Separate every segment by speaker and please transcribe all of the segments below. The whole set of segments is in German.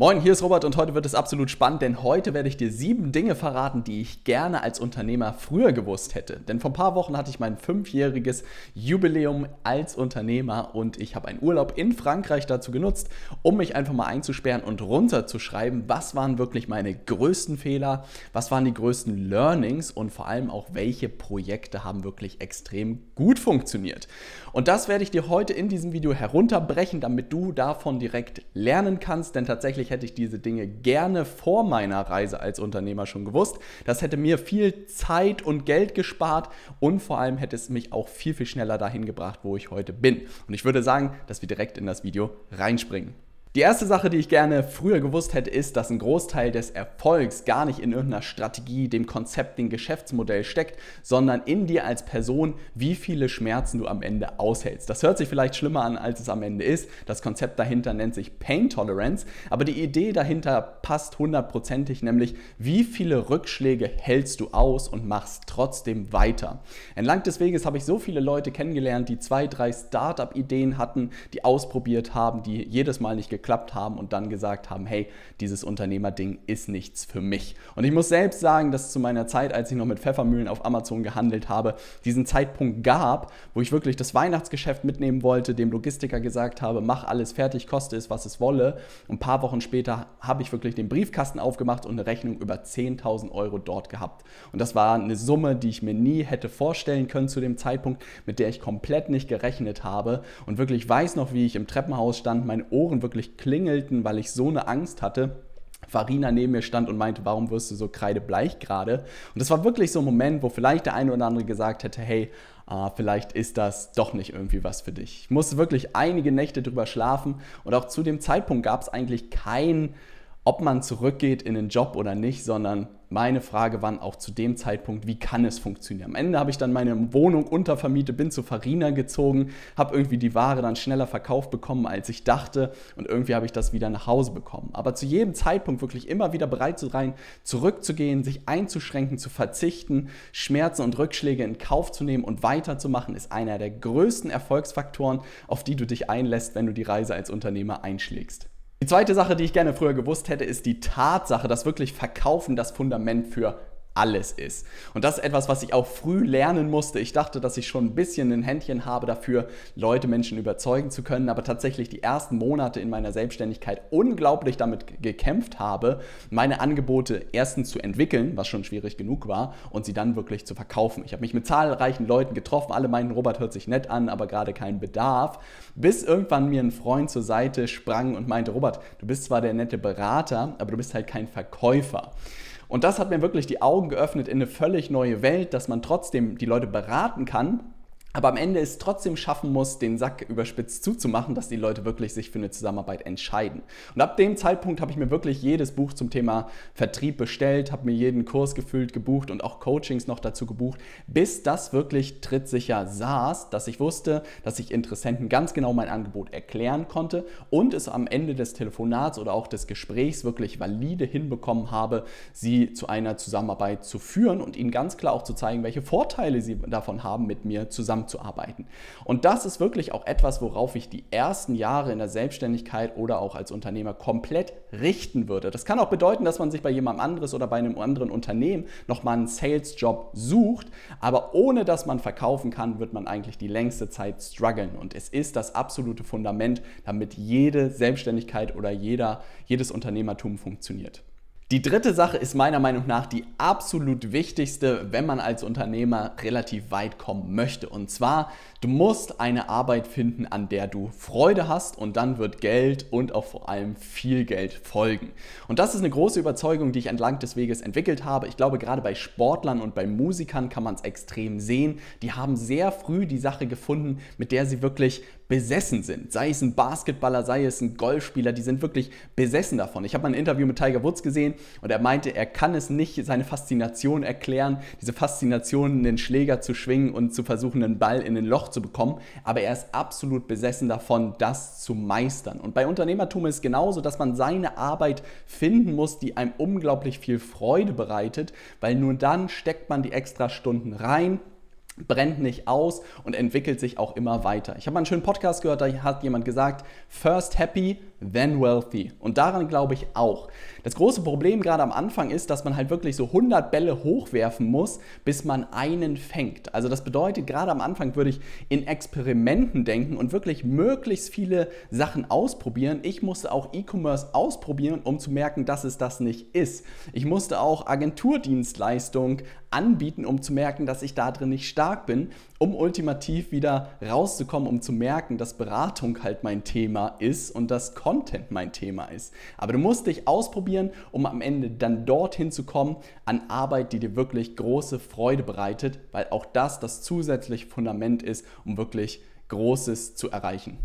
Speaker 1: Moin, hier ist Robert und heute wird es absolut spannend, denn heute werde ich dir sieben Dinge verraten, die ich gerne als Unternehmer früher gewusst hätte. Denn vor ein paar Wochen hatte ich mein fünfjähriges Jubiläum als Unternehmer und ich habe einen Urlaub in Frankreich dazu genutzt, um mich einfach mal einzusperren und runterzuschreiben, was waren wirklich meine größten Fehler, was waren die größten Learnings und vor allem auch, welche Projekte haben wirklich extrem gut funktioniert. Und das werde ich dir heute in diesem Video herunterbrechen, damit du davon direkt lernen kannst, denn tatsächlich hätte ich diese Dinge gerne vor meiner Reise als Unternehmer schon gewusst. Das hätte mir viel Zeit und Geld gespart und vor allem hätte es mich auch viel, viel schneller dahin gebracht, wo ich heute bin. Und ich würde sagen, dass wir direkt in das Video reinspringen. Die erste Sache, die ich gerne früher gewusst hätte, ist, dass ein Großteil des Erfolgs gar nicht in irgendeiner Strategie, dem Konzept, dem Geschäftsmodell steckt, sondern in dir als Person, wie viele Schmerzen du am Ende aushältst. Das hört sich vielleicht schlimmer an, als es am Ende ist. Das Konzept dahinter nennt sich Pain Tolerance, aber die Idee dahinter passt hundertprozentig, nämlich wie viele Rückschläge hältst du aus und machst trotzdem weiter. Entlang des Weges habe ich so viele Leute kennengelernt, die zwei, drei Startup-Ideen hatten, die ausprobiert haben, die jedes Mal nicht geklappt haben und dann gesagt haben, hey, dieses Unternehmerding ist nichts für mich. Und ich muss selbst sagen, dass zu meiner Zeit, als ich noch mit Pfeffermühlen auf Amazon gehandelt habe, diesen Zeitpunkt gab, wo ich wirklich das Weihnachtsgeschäft mitnehmen wollte, dem Logistiker gesagt habe, mach alles fertig, koste es, was es wolle. Und ein paar Wochen später habe ich wirklich den Briefkasten aufgemacht und eine Rechnung über 10.000 Euro dort gehabt. Und das war eine Summe, die ich mir nie hätte vorstellen können zu dem Zeitpunkt, mit der ich komplett nicht gerechnet habe. Und wirklich weiß noch, wie ich im Treppenhaus stand, meine Ohren wirklich klingelten, weil ich so eine Angst hatte. Farina neben mir stand und meinte, warum wirst du so kreidebleich gerade? Und das war wirklich so ein Moment, wo vielleicht der eine oder andere gesagt hätte, hey, äh, vielleicht ist das doch nicht irgendwie was für dich. Ich musste wirklich einige Nächte drüber schlafen und auch zu dem Zeitpunkt gab es eigentlich kein, ob man zurückgeht in den Job oder nicht, sondern meine Frage war auch zu dem Zeitpunkt, wie kann es funktionieren? Am Ende habe ich dann meine Wohnung untervermietet, bin zu Farina gezogen, habe irgendwie die Ware dann schneller verkauft bekommen, als ich dachte und irgendwie habe ich das wieder nach Hause bekommen. Aber zu jedem Zeitpunkt wirklich immer wieder bereit zu sein, zurückzugehen, sich einzuschränken, zu verzichten, Schmerzen und Rückschläge in Kauf zu nehmen und weiterzumachen, ist einer der größten Erfolgsfaktoren, auf die du dich einlässt, wenn du die Reise als Unternehmer einschlägst. Die zweite Sache, die ich gerne früher gewusst hätte, ist die Tatsache, dass wirklich Verkaufen das Fundament für alles ist. Und das ist etwas, was ich auch früh lernen musste. Ich dachte, dass ich schon ein bisschen ein Händchen habe dafür, Leute, Menschen überzeugen zu können, aber tatsächlich die ersten Monate in meiner Selbstständigkeit unglaublich damit gekämpft habe, meine Angebote erstens zu entwickeln, was schon schwierig genug war, und sie dann wirklich zu verkaufen. Ich habe mich mit zahlreichen Leuten getroffen, alle meinten, Robert hört sich nett an, aber gerade keinen Bedarf, bis irgendwann mir ein Freund zur Seite sprang und meinte, Robert, du bist zwar der nette Berater, aber du bist halt kein Verkäufer. Und das hat mir wirklich die Augen geöffnet in eine völlig neue Welt, dass man trotzdem die Leute beraten kann, aber am Ende es trotzdem schaffen muss, den Sack überspitzt zuzumachen, dass die Leute wirklich sich für eine Zusammenarbeit entscheiden. Und ab dem Zeitpunkt habe ich mir wirklich jedes Buch zum Thema Vertrieb bestellt, habe mir jeden Kurs gefüllt, gebucht und auch Coachings noch dazu gebucht, bis das wirklich trittsicher saß, dass ich wusste, dass ich Interessenten ganz genau mein Angebot erklären konnte und es am Ende des Telefonats oder auch des Gesprächs wirklich valide hinbekommen habe, sie zu einer Zusammenarbeit zu führen und ihnen ganz klar auch zu zeigen, welche Vorteile sie davon haben, mit mir zusammen zusammenzuarbeiten. Und das ist wirklich auch etwas, worauf ich die ersten Jahre in der Selbstständigkeit oder auch als Unternehmer komplett richten würde. Das kann auch bedeuten, dass man sich bei jemandem anderes oder bei einem anderen Unternehmen nochmal einen Sales-Job sucht, aber ohne dass man verkaufen kann, wird man eigentlich die längste Zeit strugglen. Und es ist das absolute Fundament, damit jede Selbstständigkeit oder jeder, jedes Unternehmertum funktioniert. Die dritte Sache ist meiner Meinung nach die absolut wichtigste, wenn man als Unternehmer relativ weit kommen möchte. Und zwar, du musst eine Arbeit finden, an der du Freude hast und dann wird Geld und auch vor allem viel Geld folgen. Und das ist eine große Überzeugung, die ich entlang des Weges entwickelt habe. Ich glaube, gerade bei Sportlern und bei Musikern kann man es extrem sehen. Die haben sehr früh die Sache gefunden, mit der sie wirklich besessen sind. Sei es ein Basketballer, sei es ein Golfspieler, die sind wirklich besessen davon. Ich habe mal ein Interview mit Tiger Woods gesehen und er meinte, er kann es nicht, seine Faszination erklären, diese Faszination, den Schläger zu schwingen und zu versuchen, einen Ball in ein Loch zu bekommen, aber er ist absolut besessen davon, das zu meistern. Und bei Unternehmertum ist es genauso, dass man seine Arbeit finden muss, die einem unglaublich viel Freude bereitet, weil nur dann steckt man die extra Stunden rein brennt nicht aus und entwickelt sich auch immer weiter. Ich habe mal einen schönen Podcast gehört, da hat jemand gesagt, first happy, than wealthy. Und daran glaube ich auch. Das große Problem gerade am Anfang ist, dass man halt wirklich so 100 Bälle hochwerfen muss, bis man einen fängt. Also das bedeutet, gerade am Anfang würde ich in Experimenten denken und wirklich möglichst viele Sachen ausprobieren. Ich musste auch E-Commerce ausprobieren, um zu merken, dass es das nicht ist. Ich musste auch Agenturdienstleistung anbieten, um zu merken, dass ich da drin nicht stark bin, um ultimativ wieder rauszukommen, um zu merken, dass Beratung halt mein Thema ist und dass Content mein Thema ist. Aber du musst dich ausprobieren, um am Ende dann dorthin zu kommen an Arbeit, die dir wirklich große Freude bereitet, weil auch das das zusätzliche Fundament ist, um wirklich Großes zu erreichen.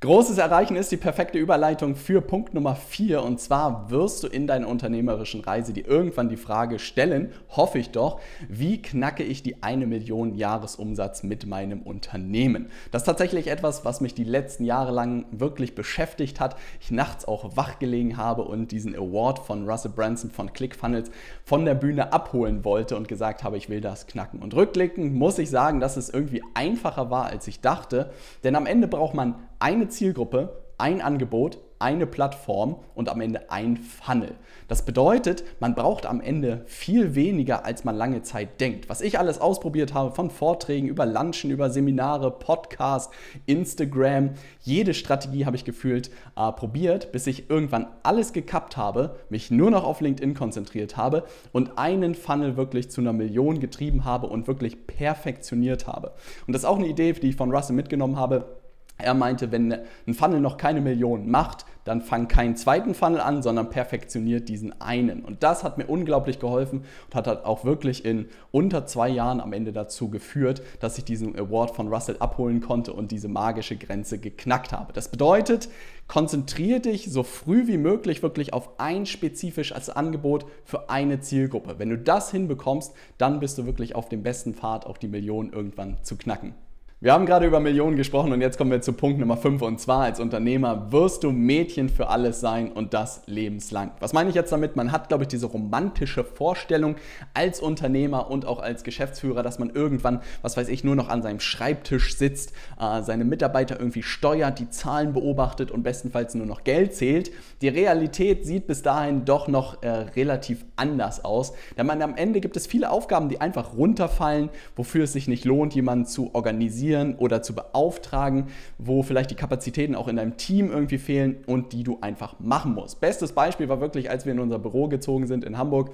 Speaker 1: Großes Erreichen ist die perfekte Überleitung für Punkt Nummer 4 und zwar wirst du in deiner unternehmerischen Reise dir irgendwann die Frage stellen, hoffe ich doch, wie knacke ich die eine Million Jahresumsatz mit meinem Unternehmen? Das ist tatsächlich etwas, was mich die letzten Jahre lang wirklich beschäftigt hat. Ich nachts auch wach gelegen habe und diesen Award von Russell Branson von ClickFunnels von der Bühne abholen wollte und gesagt habe, ich will das knacken. Und rückblickend muss ich sagen, dass es irgendwie einfacher war, als ich dachte, denn am Ende braucht man eine Zielgruppe, ein Angebot, eine Plattform und am Ende ein Funnel. Das bedeutet, man braucht am Ende viel weniger, als man lange Zeit denkt. Was ich alles ausprobiert habe, von Vorträgen über Lunchen, über Seminare, Podcasts, Instagram, jede Strategie habe ich gefühlt äh, probiert, bis ich irgendwann alles gekappt habe, mich nur noch auf LinkedIn konzentriert habe und einen Funnel wirklich zu einer Million getrieben habe und wirklich perfektioniert habe. Und das ist auch eine Idee, die ich von Russell mitgenommen habe er meinte, wenn ein Funnel noch keine Million macht, dann fang keinen zweiten Funnel an, sondern perfektioniert diesen einen. Und das hat mir unglaublich geholfen und hat halt auch wirklich in unter zwei Jahren am Ende dazu geführt, dass ich diesen Award von Russell abholen konnte und diese magische Grenze geknackt habe. Das bedeutet, konzentriere dich so früh wie möglich wirklich auf ein spezifisches Angebot für eine Zielgruppe. Wenn du das hinbekommst, dann bist du wirklich auf dem besten Pfad, auch die Million irgendwann zu knacken. Wir haben gerade über Millionen gesprochen und jetzt kommen wir zu Punkt Nummer 5 und zwar als Unternehmer wirst du Mädchen für alles sein und das lebenslang. Was meine ich jetzt damit? Man hat, glaube ich, diese romantische Vorstellung als Unternehmer und auch als Geschäftsführer, dass man irgendwann, was weiß ich, nur noch an seinem Schreibtisch sitzt, äh, seine Mitarbeiter irgendwie steuert, die Zahlen beobachtet und bestenfalls nur noch Geld zählt. Die Realität sieht bis dahin doch noch äh, relativ anders aus, denn man, am Ende gibt es viele Aufgaben, die einfach runterfallen, wofür es sich nicht lohnt, jemanden zu organisieren organisieren oder zu beauftragen, wo vielleicht die Kapazitäten auch in deinem Team irgendwie fehlen und die du einfach machen musst. Bestes Beispiel war wirklich, als wir in unser Büro gezogen sind in Hamburg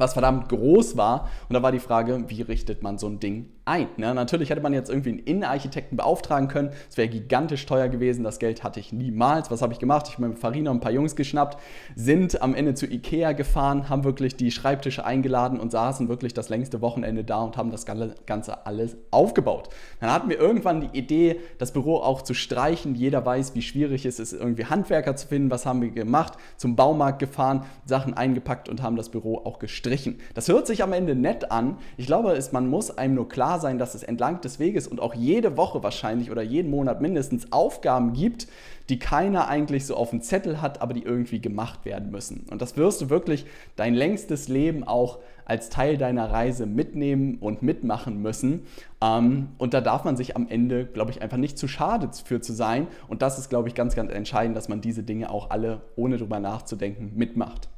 Speaker 1: was verdammt groß war. Und da war die Frage, wie richtet man so ein Ding ein. Ne? Natürlich hätte man jetzt irgendwie einen Innenarchitekten beauftragen können. Es wäre gigantisch teuer gewesen. Das Geld hatte ich niemals. Was habe ich gemacht? Ich habe mit Farina und ein paar Jungs geschnappt, sind am Ende zu Ikea gefahren, haben wirklich die Schreibtische eingeladen und saßen wirklich das längste Wochenende da und haben das Ganze alles aufgebaut. Dann hatten wir irgendwann die Idee, das Büro auch zu streichen. Jeder weiß, wie schwierig es ist, irgendwie Handwerker zu finden. Was haben wir gemacht? Zum Baumarkt gefahren, Sachen eingepackt und haben das Büro auch gestrichen. Das hört sich am Ende nett an. Ich glaube, man muss einem nur klar sein, dass es entlang des Weges und auch jede Woche wahrscheinlich oder jeden Monat mindestens Aufgaben gibt, die keiner eigentlich so auf dem Zettel hat, aber die irgendwie gemacht werden müssen. Und das wirst du wirklich dein längstes Leben auch als Teil deiner Reise mitnehmen und mitmachen müssen. Ähm, und da darf man sich am Ende, glaube ich, einfach nicht zu schade für zu sein. Und das ist, glaube ich, ganz, ganz entscheidend, dass man diese Dinge auch alle, ohne drüber nachzudenken, mitmacht.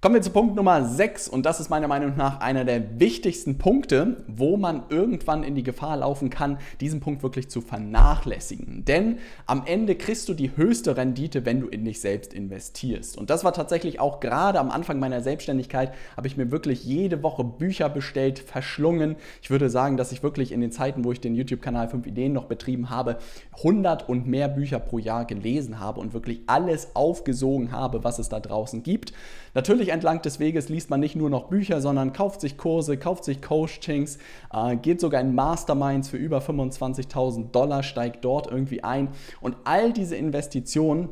Speaker 1: Kommen wir zu Punkt Nummer 6 und das ist meiner Meinung nach einer der wichtigsten Punkte, wo man irgendwann in die Gefahr laufen kann, diesen Punkt wirklich zu vernachlässigen. Denn am Ende kriegst du die höchste Rendite, wenn du in dich selbst investierst. Und das war tatsächlich auch gerade am Anfang meiner Selbstständigkeit, habe ich mir wirklich jede Woche Bücher bestellt, verschlungen. Ich würde sagen, dass ich wirklich in den Zeiten, wo ich den YouTube-Kanal 5 Ideen noch betrieben habe, 100 und mehr Bücher pro Jahr gelesen habe und wirklich alles aufgesogen habe, was es da draußen gibt. Natürlich entlang des Weges liest man nicht nur noch Bücher, sondern kauft sich Kurse, kauft sich Coachings, äh, geht sogar in Masterminds für über 25.000 Dollar, steigt dort irgendwie ein. Und all diese Investitionen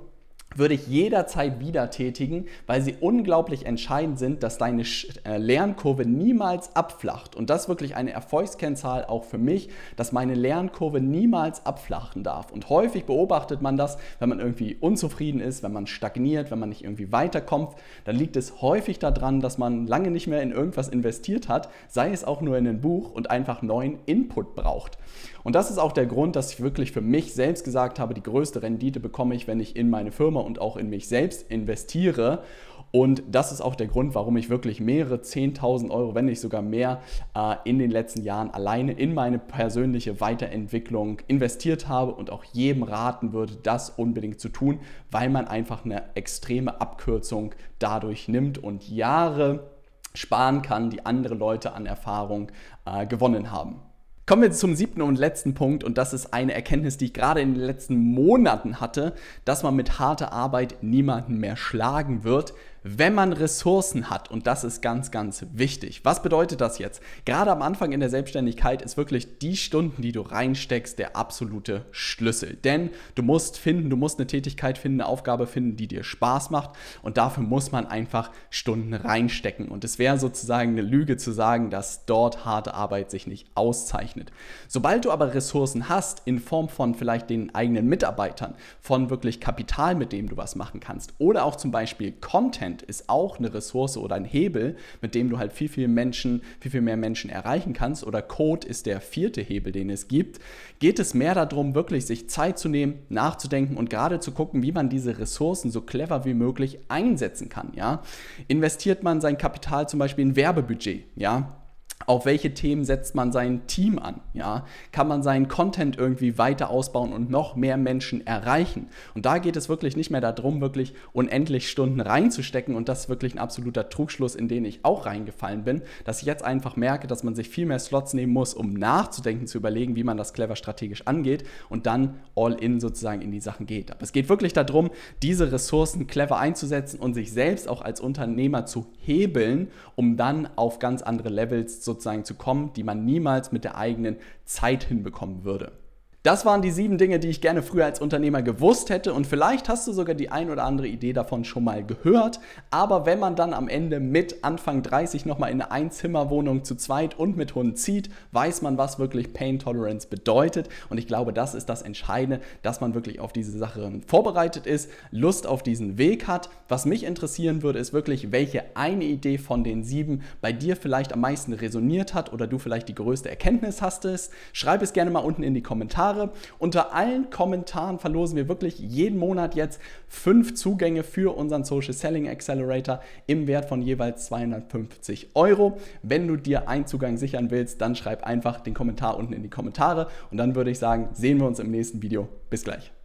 Speaker 1: würde ich jederzeit wieder tätigen, weil sie unglaublich entscheidend sind, dass deine äh, Lernkurve niemals abflacht. Und das ist wirklich eine Erfolgskennzahl auch für mich, dass meine Lernkurve niemals abflachen darf. Und häufig beobachtet man das, wenn man irgendwie unzufrieden ist, wenn man stagniert, wenn man nicht irgendwie weiterkommt, dann liegt es häufig daran, dass man lange nicht mehr in irgendwas investiert hat, sei es auch nur in ein Buch und einfach neuen Input braucht. Und das ist auch der Grund, dass ich wirklich für mich selbst gesagt habe, die größte Rendite bekomme ich, wenn ich in meine Firma und auch in mich selbst investiere. Und das ist auch der Grund, warum ich wirklich mehrere 10.000 Euro, wenn nicht sogar mehr, äh, in den letzten Jahren alleine in meine persönliche Weiterentwicklung investiert habe und auch jedem raten würde, das unbedingt zu tun, weil man einfach eine extreme Abkürzung dadurch nimmt und Jahre sparen kann, die andere Leute an Erfahrung äh, gewonnen haben. Kommen wir zum siebten und letzten Punkt und das ist eine Erkenntnis, die ich gerade in den letzten Monaten hatte, dass man mit harter Arbeit niemanden mehr schlagen wird, wenn man Ressourcen hat. Und das ist ganz, ganz wichtig. Was bedeutet das jetzt? Gerade am Anfang in der Selbstständigkeit ist wirklich die Stunden, die du reinsteckst, der absolute Schlüssel. Denn du musst finden, du musst eine Tätigkeit finden, eine Aufgabe finden, die dir Spaß macht. Und dafür muss man einfach Stunden reinstecken. Und es wäre sozusagen eine Lüge zu sagen, dass dort harte Arbeit sich nicht auszeichnet. Sobald du aber Ressourcen hast, in Form von vielleicht den eigenen Mitarbeitern, von wirklich Kapital, mit dem du was machen kannst, oder auch zum Beispiel Content, Content ist auch eine Ressource oder ein Hebel, mit dem du halt viel, viel Menschen, viel, viel mehr Menschen erreichen kannst. Oder Code ist der vierte Hebel, den es gibt. Geht es mehr darum, wirklich sich Zeit zu nehmen, nachzudenken und gerade zu gucken, wie man diese Ressourcen so clever wie möglich einsetzen kann. Ja? Investiert man sein Kapital zum Beispiel in Werbebudget? Ja? Auf welche Themen setzt man sein Team an? Ja? Kann man seinen Content irgendwie weiter ausbauen und noch mehr Menschen erreichen? Und da geht es wirklich nicht mehr darum, wirklich unendlich Stunden reinzustecken. Und das ist wirklich ein absoluter Trugschluss, in den ich auch reingefallen bin, dass ich jetzt einfach merke, dass man sich viel mehr Slots nehmen muss, um nachzudenken, zu überlegen, wie man das clever strategisch angeht und dann all in sozusagen in die Sachen geht. Aber es geht wirklich darum, diese Ressourcen clever einzusetzen und sich selbst auch als Unternehmer zu hebeln, um dann auf ganz andere Levels sozusagen zu kommen, die man niemals mit der eigenen Zeit hinbekommen würde. Das waren die sieben Dinge, die ich gerne früher als Unternehmer gewusst hätte und vielleicht hast du sogar die ein oder andere Idee davon schon mal gehört. Aber wenn man dann am Ende mit Anfang 30 nochmal in eine Einzimmerwohnung zu zweit und mit Hund zieht, weiß man, was wirklich Pain Tolerance bedeutet. Und ich glaube, das ist das Entscheidende, dass man wirklich auf diese Sache vorbereitet ist, Lust auf diesen Weg hat. Was mich interessieren würde, ist wirklich, welche eine Idee von den sieben bei dir vielleicht am meisten resoniert hat oder du vielleicht die größte Erkenntnis hast. Schreib es gerne mal unten in die Kommentare. Kommentare. Unter allen Kommentaren verlosen wir wirklich jeden Monat jetzt fünf Zugänge für unseren Social Selling Accelerator im Wert von jeweils 250 Euro. Wenn du dir einen Zugang sichern willst, dann schreib einfach den Kommentar unten in die Kommentare und dann würde ich sagen, sehen wir uns im nächsten Video. Bis gleich.